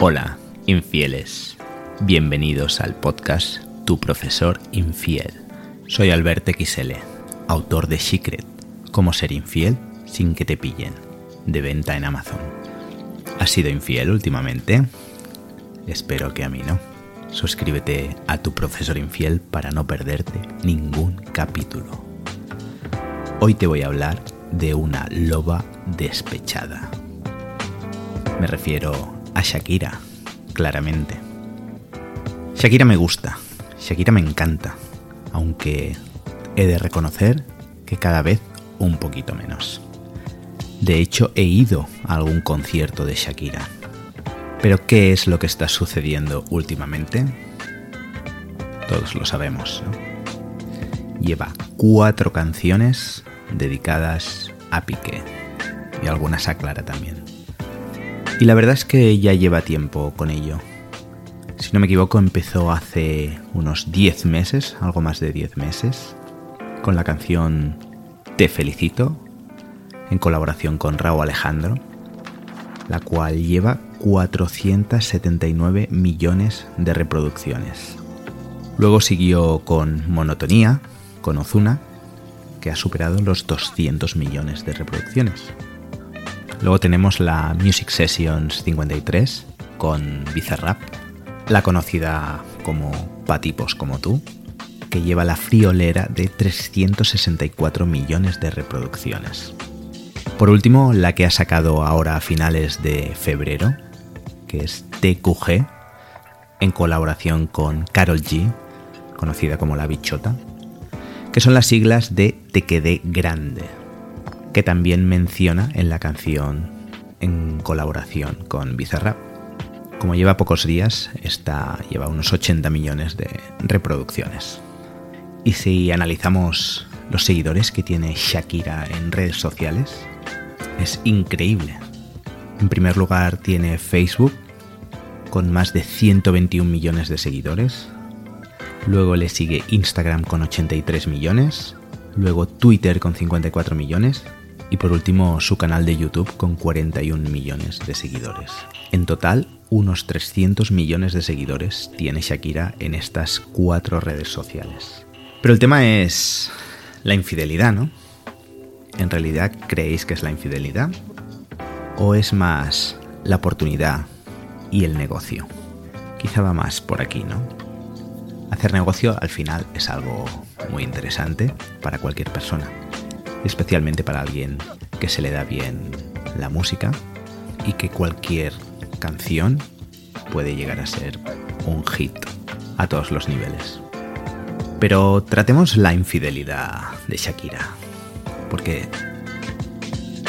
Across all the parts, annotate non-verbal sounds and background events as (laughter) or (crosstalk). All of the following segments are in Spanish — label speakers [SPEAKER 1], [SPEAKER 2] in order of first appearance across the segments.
[SPEAKER 1] Hola, infieles. Bienvenidos al podcast Tu profesor infiel. Soy Albert XL, autor de Secret, Cómo ser infiel sin que te pillen, de venta en Amazon. ¿Has sido infiel últimamente? Espero que a mí no. Suscríbete a Tu profesor infiel para no perderte ningún capítulo. Hoy te voy a hablar de una loba despechada. Me refiero a Shakira, claramente. Shakira me gusta, Shakira me encanta, aunque he de reconocer que cada vez un poquito menos. De hecho, he ido a algún concierto de Shakira. Pero ¿qué es lo que está sucediendo últimamente? Todos lo sabemos. Lleva cuatro canciones dedicadas a Piqué y algunas a Clara también. Y la verdad es que ya lleva tiempo con ello. Si no me equivoco, empezó hace unos 10 meses, algo más de 10 meses, con la canción Te felicito, en colaboración con Raúl Alejandro, la cual lleva 479 millones de reproducciones. Luego siguió con Monotonía, con Ozuna, que ha superado los 200 millones de reproducciones. Luego tenemos la Music Sessions 53 con Bizarrap, la conocida como Patipos como tú, que lleva la friolera de 364 millones de reproducciones. Por último, la que ha sacado ahora a finales de febrero, que es TQG, en colaboración con Carol G, conocida como La Bichota, que son las siglas de Te quedé grande, que también menciona en la canción en colaboración con Bizarrap. Como lleva pocos días, esta lleva unos 80 millones de reproducciones. Y si analizamos los seguidores que tiene Shakira en redes sociales, es increíble. En primer lugar tiene Facebook con más de 121 millones de seguidores. Luego le sigue Instagram con 83 millones. Luego Twitter con 54 millones y por último su canal de YouTube con 41 millones de seguidores. En total, unos 300 millones de seguidores tiene Shakira en estas cuatro redes sociales. Pero el tema es la infidelidad, ¿no? ¿En realidad creéis que es la infidelidad? ¿O es más la oportunidad y el negocio? Quizá va más por aquí, ¿no? Hacer negocio al final es algo muy interesante para cualquier persona especialmente para alguien que se le da bien la música y que cualquier canción puede llegar a ser un hit a todos los niveles. Pero tratemos la infidelidad de Shakira, porque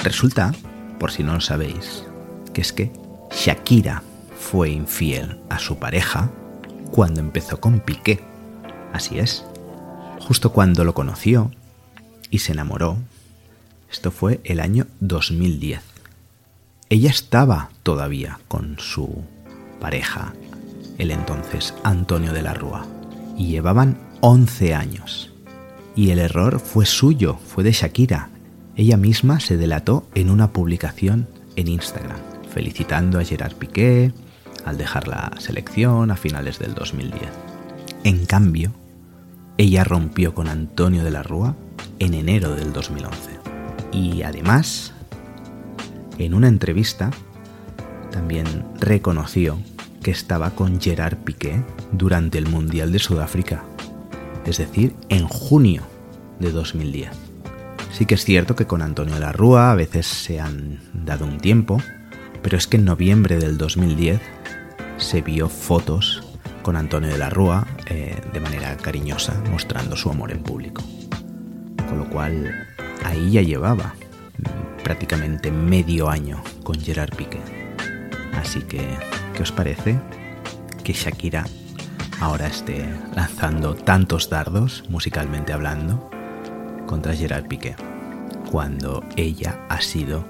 [SPEAKER 1] resulta, por si no lo sabéis, que es que Shakira fue infiel a su pareja cuando empezó con Piqué. Así es. Justo cuando lo conoció y se enamoró. Esto fue el año 2010. Ella estaba todavía con su pareja, el entonces Antonio de la Rúa, y llevaban 11 años. Y el error fue suyo, fue de Shakira. Ella misma se delató en una publicación en Instagram, felicitando a Gerard Piqué al dejar la selección a finales del 2010. En cambio, ella rompió con Antonio de la Rúa en enero del 2011. Y además, en una entrevista, también reconoció que estaba con Gerard Piqué durante el Mundial de Sudáfrica, es decir, en junio de 2010. Sí que es cierto que con Antonio de la Rúa a veces se han dado un tiempo, pero es que en noviembre del 2010 se vio fotos con Antonio de la Rúa eh, de manera cariñosa, mostrando su amor en público con lo cual ahí ya llevaba prácticamente medio año con Gerard Piqué. Así que, ¿qué os parece que Shakira ahora esté lanzando tantos dardos, musicalmente hablando, contra Gerard Piqué, cuando ella ha sido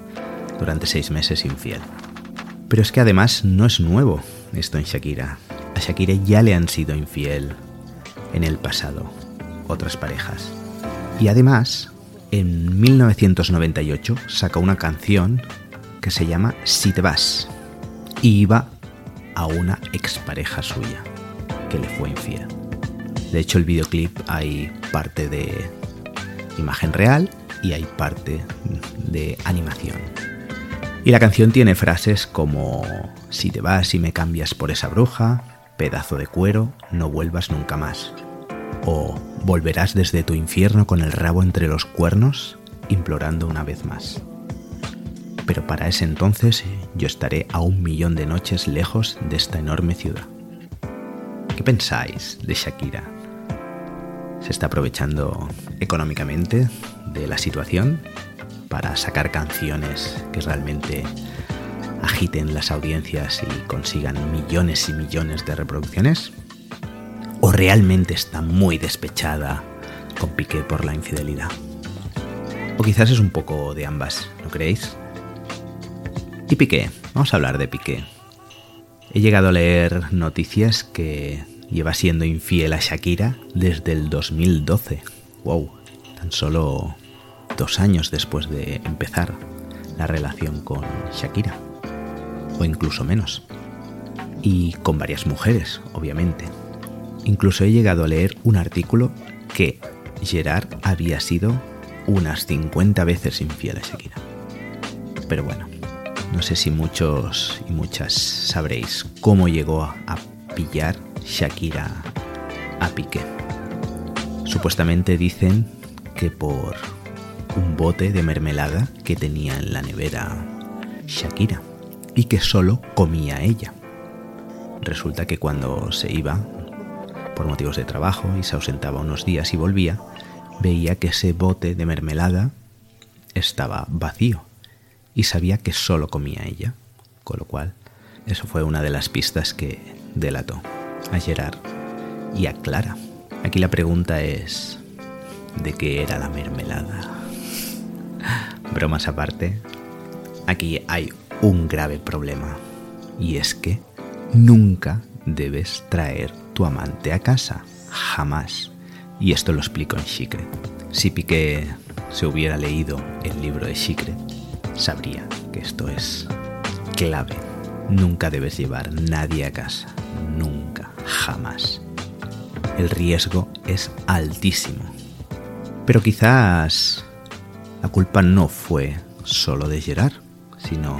[SPEAKER 1] durante seis meses infiel? Pero es que además no es nuevo esto en Shakira. Shakira ya le han sido infiel en el pasado otras parejas. Y además, en 1998 sacó una canción que se llama Si te vas. Y iba a una expareja suya que le fue infiel. De hecho, el videoclip hay parte de imagen real y hay parte de animación. Y la canción tiene frases como si te vas y me cambias por esa bruja, pedazo de cuero, no vuelvas nunca más. O volverás desde tu infierno con el rabo entre los cuernos, implorando una vez más. Pero para ese entonces yo estaré a un millón de noches lejos de esta enorme ciudad. ¿Qué pensáis de Shakira? ¿Se está aprovechando económicamente de la situación para sacar canciones que realmente agiten las audiencias y consigan millones y millones de reproducciones? ¿O realmente está muy despechada con Piqué por la infidelidad? O quizás es un poco de ambas, ¿no creéis? Y Piqué, vamos a hablar de Piqué. He llegado a leer noticias que lleva siendo infiel a Shakira desde el 2012. ¡Wow! Tan solo dos años después de empezar la relación con Shakira. O incluso menos. Y con varias mujeres, obviamente. Incluso he llegado a leer un artículo que Gerard había sido unas 50 veces infiel a Shakira. Pero bueno, no sé si muchos y muchas sabréis cómo llegó a pillar Shakira a Piqué. Supuestamente dicen que por un bote de mermelada que tenía en la nevera Shakira y que solo comía ella. Resulta que cuando se iba por motivos de trabajo y se ausentaba unos días y volvía, veía que ese bote de mermelada estaba vacío y sabía que solo comía ella, con lo cual eso fue una de las pistas que delató a Gerard y a Clara. Aquí la pregunta es, ¿de qué era la mermelada? (laughs) Bromas aparte, aquí hay un grave problema y es que nunca debes traer tu amante a casa, jamás. Y esto lo explico en Secret. Si Piqué se hubiera leído el libro de Secret, sabría que esto es clave. Nunca debes llevar nadie a casa, nunca, jamás. El riesgo es altísimo. Pero quizás la culpa no fue solo de Gerard, sino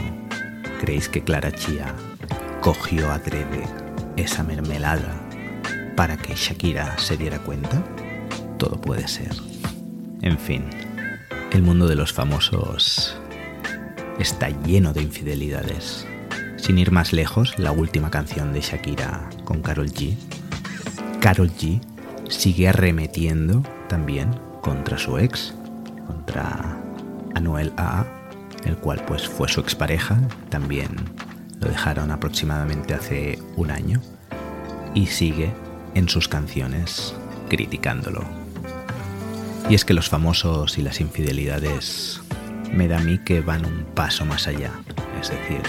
[SPEAKER 1] creéis que Clara Chía cogió adrede esa mermelada para que Shakira se diera cuenta? Todo puede ser. En fin, el mundo de los famosos está lleno de infidelidades. Sin ir más lejos, la última canción de Shakira con Carol G. Carol G sigue arremetiendo también contra su ex, contra Anuel A, el cual pues fue su expareja, también lo dejaron aproximadamente hace un año y sigue en sus canciones criticándolo. Y es que los famosos y las infidelidades me da a mí que van un paso más allá. Es decir,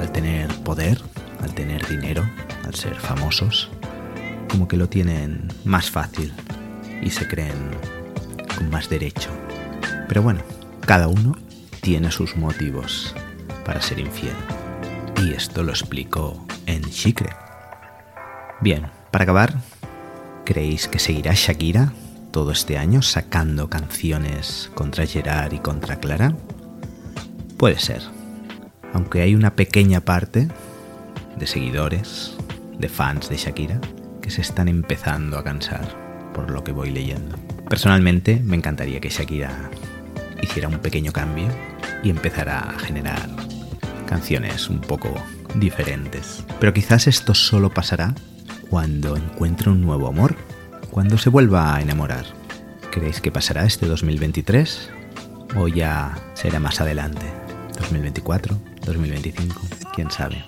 [SPEAKER 1] al tener poder, al tener dinero, al ser famosos, como que lo tienen más fácil y se creen con más derecho. Pero bueno, cada uno tiene sus motivos para ser infiel. Y esto lo explico en Secret. Bien, para acabar, ¿creéis que seguirá Shakira todo este año sacando canciones contra Gerard y contra Clara? Puede ser, aunque hay una pequeña parte de seguidores, de fans de Shakira, que se están empezando a cansar por lo que voy leyendo. Personalmente me encantaría que Shakira hiciera un pequeño cambio y empezara a generar canciones un poco diferentes. Pero quizás esto solo pasará cuando encuentre un nuevo amor cuando se vuelva a enamorar. ¿Creéis que pasará este 2023? ¿O ya será más adelante? ¿2024? ¿2025? ¿Quién sabe?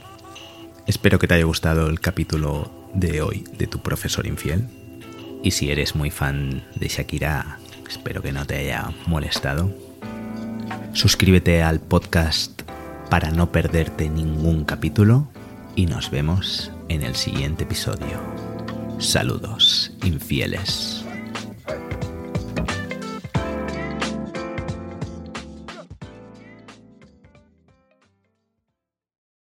[SPEAKER 1] Espero que te haya gustado el capítulo de hoy de tu profesor infiel. Y si eres muy fan de Shakira, espero que no te haya molestado. Suscríbete al podcast para no perderte ningún capítulo y nos vemos en el siguiente episodio. Saludos, infieles.